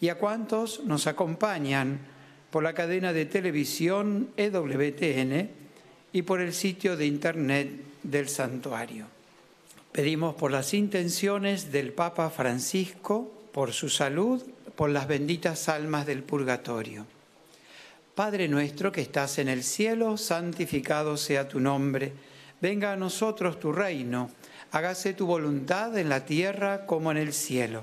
y a cuantos nos acompañan por la cadena de televisión EWTN y por el sitio de internet del santuario. Pedimos por las intenciones del Papa Francisco, por su salud, por las benditas almas del purgatorio. Padre nuestro que estás en el cielo, santificado sea tu nombre, venga a nosotros tu reino, hágase tu voluntad en la tierra como en el cielo.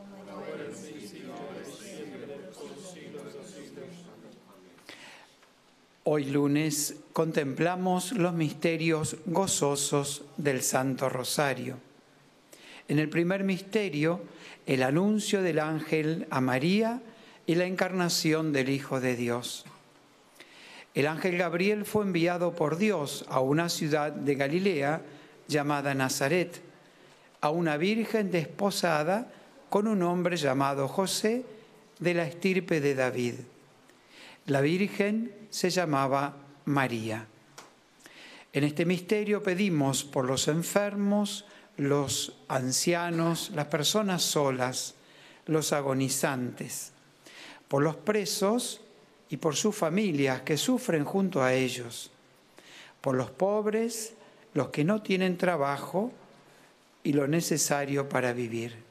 Hoy lunes contemplamos los misterios gozosos del Santo Rosario. En el primer misterio, el anuncio del ángel a María y la encarnación del Hijo de Dios. El ángel Gabriel fue enviado por Dios a una ciudad de Galilea llamada Nazaret, a una virgen desposada con un hombre llamado José de la estirpe de David. La virgen se llamaba María. En este misterio pedimos por los enfermos, los ancianos, las personas solas, los agonizantes, por los presos y por sus familias que sufren junto a ellos, por los pobres, los que no tienen trabajo y lo necesario para vivir.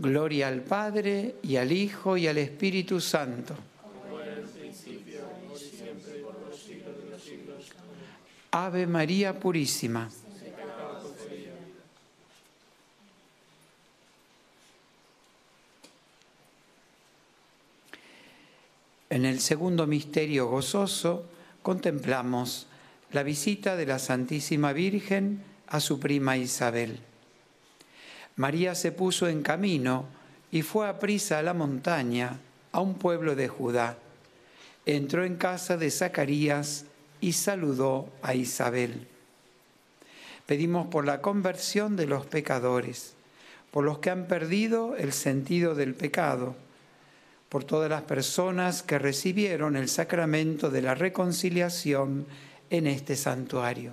Gloria al Padre y al Hijo y al Espíritu Santo. Ave María Purísima. En el segundo misterio gozoso contemplamos la visita de la Santísima Virgen a su prima Isabel. María se puso en camino y fue a prisa a la montaña, a un pueblo de Judá. Entró en casa de Zacarías y saludó a Isabel. Pedimos por la conversión de los pecadores, por los que han perdido el sentido del pecado, por todas las personas que recibieron el sacramento de la reconciliación en este santuario.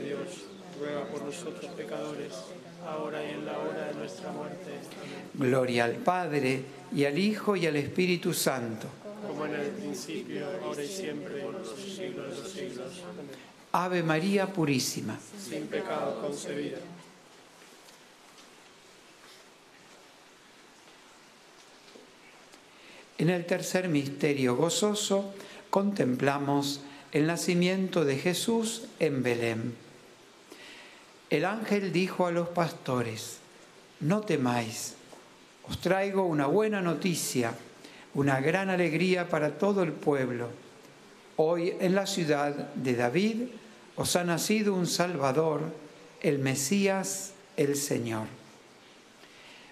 nosotros pecadores, ahora y en la hora de nuestra muerte. Amén. Gloria al Padre y al Hijo y al Espíritu Santo. Como en el principio, ahora y siempre, por los siglos de los siglos. Amén. Ave María Purísima. Sin pecado concebida. En el tercer misterio gozoso contemplamos el nacimiento de Jesús en Belén. El ángel dijo a los pastores, no temáis, os traigo una buena noticia, una gran alegría para todo el pueblo. Hoy en la ciudad de David os ha nacido un Salvador, el Mesías, el Señor.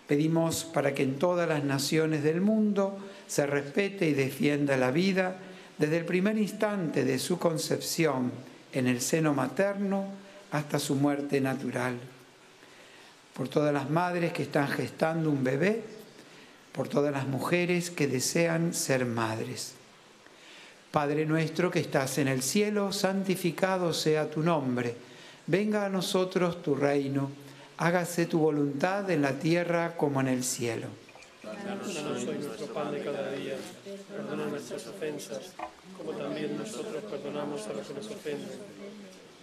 Pedimos para que en todas las naciones del mundo se respete y defienda la vida desde el primer instante de su concepción en el seno materno hasta su muerte natural. Por todas las madres que están gestando un bebé, por todas las mujeres que desean ser madres. Padre nuestro que estás en el cielo, santificado sea tu nombre. Venga a nosotros tu reino. Hágase tu voluntad en la tierra como en el cielo. Danos hoy nuestro pan de cada día. Perdona nuestras ofensas, como también nosotros perdonamos a los que nos ofenden.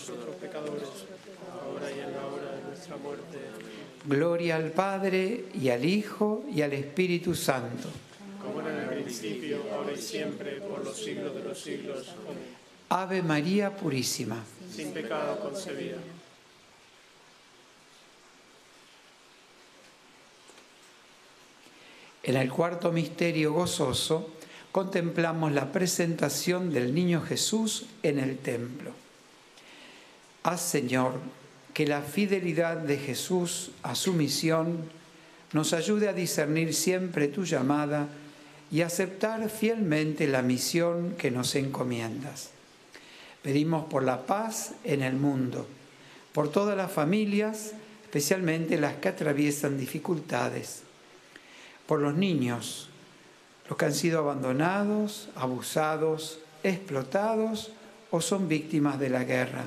nosotros pecadores, ahora y en la hora de nuestra muerte. Amén. Gloria al Padre y al Hijo y al Espíritu Santo. Como era en el principio, ahora y siempre, por los siglos de los siglos. Amén. Ave María Purísima. Sin pecado concebida. En el cuarto misterio gozoso contemplamos la presentación del niño Jesús en el templo. Haz, Señor, que la fidelidad de Jesús a su misión nos ayude a discernir siempre tu llamada y aceptar fielmente la misión que nos encomiendas. Pedimos por la paz en el mundo, por todas las familias, especialmente las que atraviesan dificultades, por los niños, los que han sido abandonados, abusados, explotados o son víctimas de la guerra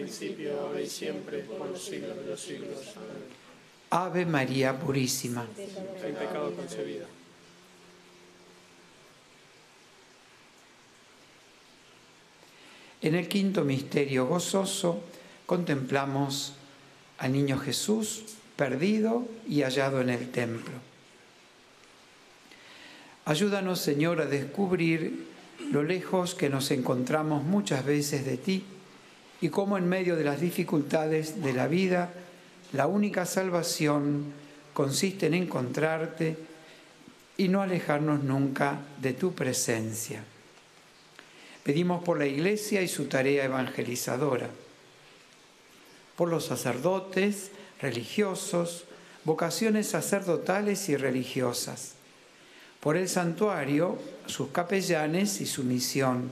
principio, ahora y siempre, por los siglos de los siglos. Amén. Ave María Purísima. Sin pecado concebida. En el quinto misterio gozoso contemplamos al niño Jesús perdido y hallado en el templo. Ayúdanos, Señor, a descubrir lo lejos que nos encontramos muchas veces de ti y cómo en medio de las dificultades de la vida, la única salvación consiste en encontrarte y no alejarnos nunca de tu presencia. Pedimos por la Iglesia y su tarea evangelizadora, por los sacerdotes, religiosos, vocaciones sacerdotales y religiosas, por el santuario, sus capellanes y su misión,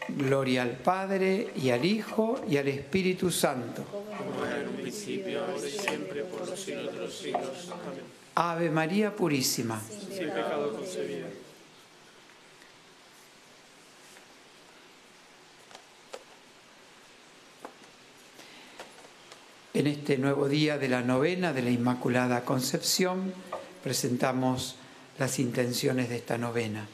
Gloria al Padre y al Hijo y al Espíritu Santo. Como era en un principio, ahora y siempre, por los siglos de los siglos. Amén. Ave María Purísima. Sin pecado concebida. En este nuevo día de la novena de la Inmaculada Concepción presentamos las intenciones de esta novena.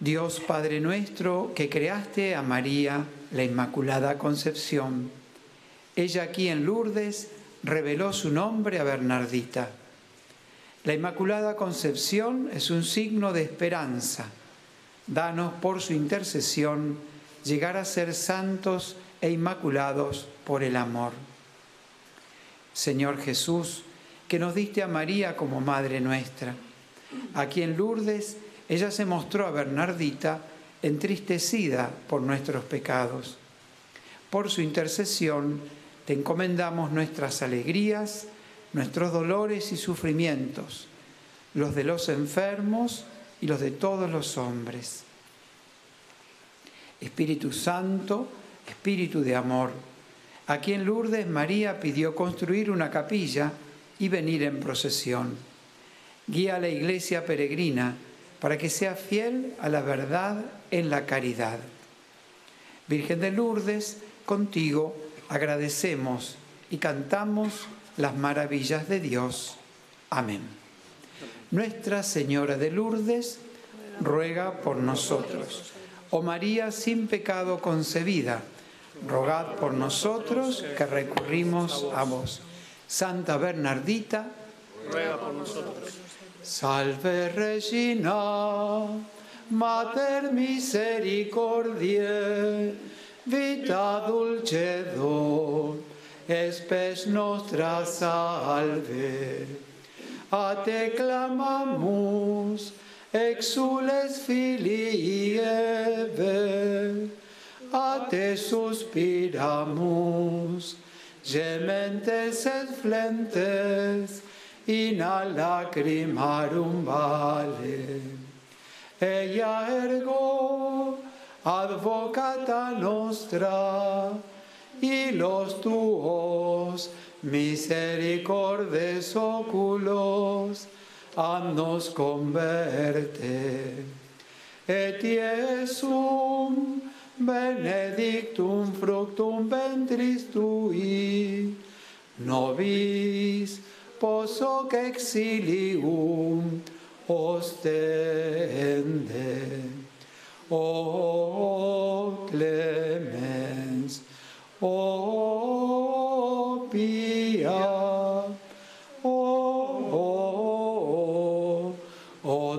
Dios Padre nuestro, que creaste a María, la Inmaculada Concepción, ella aquí en Lourdes reveló su nombre a Bernardita. La Inmaculada Concepción es un signo de esperanza. Danos por su intercesión llegar a ser santos e inmaculados por el amor. Señor Jesús, que nos diste a María como Madre nuestra. Aquí en Lourdes ella se mostró a Bernardita entristecida por nuestros pecados. Por su intercesión te encomendamos nuestras alegrías, nuestros dolores y sufrimientos, los de los enfermos y los de todos los hombres. Espíritu Santo, Espíritu de amor, aquí en Lourdes María pidió construir una capilla y venir en procesión. Guía a la iglesia peregrina para que sea fiel a la verdad en la caridad. Virgen de Lourdes, contigo agradecemos y cantamos las maravillas de Dios. Amén. Nuestra Señora de Lourdes, ruega por nosotros. Oh María sin pecado concebida, rogad por nosotros que recurrimos a vos. Santa Bernardita, ruega por nosotros. Salve Regina, Mater misericordiae, vita dulcedo, espes nostra salve. A te clamamus, exules filii Eve, a te suspiramus, gementes et flentes, in lacrimarum vale. Ella ergo, advocata nostra, y los tuos misericordes oculos, nos converte. Et Iesum benedictum fructum ventris tui, nobis posoc exilium ostende. O clemens, o pia, o,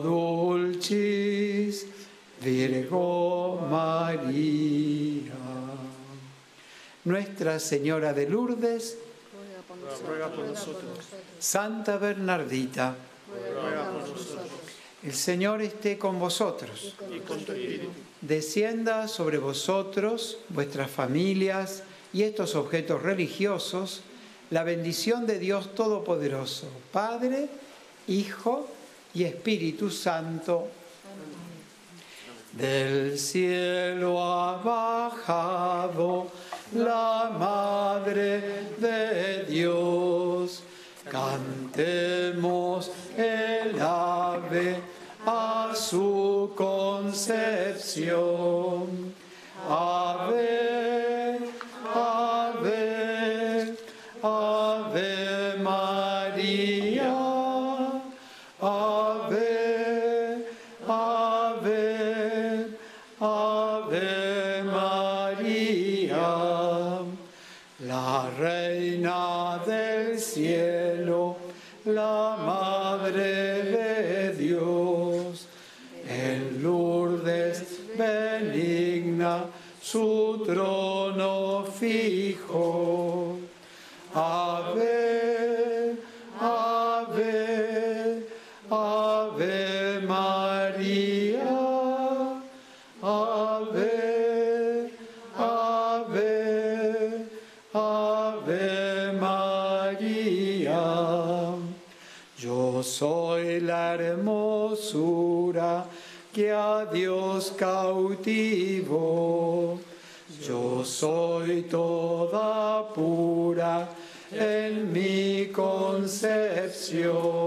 dulcis Virgo María. Nuestra Señora de Lourdes, ruega por nosotros. Santa Bernardita, Ruega por nosotros. el Señor esté con vosotros. Y con tu espíritu. Descienda sobre vosotros, vuestras familias y estos objetos religiosos la bendición de Dios Todopoderoso, Padre, Hijo y Espíritu Santo. Del cielo ha bajado la Madre de Dios. Cantemos el ave a su concepción. Ave, su trono concepción.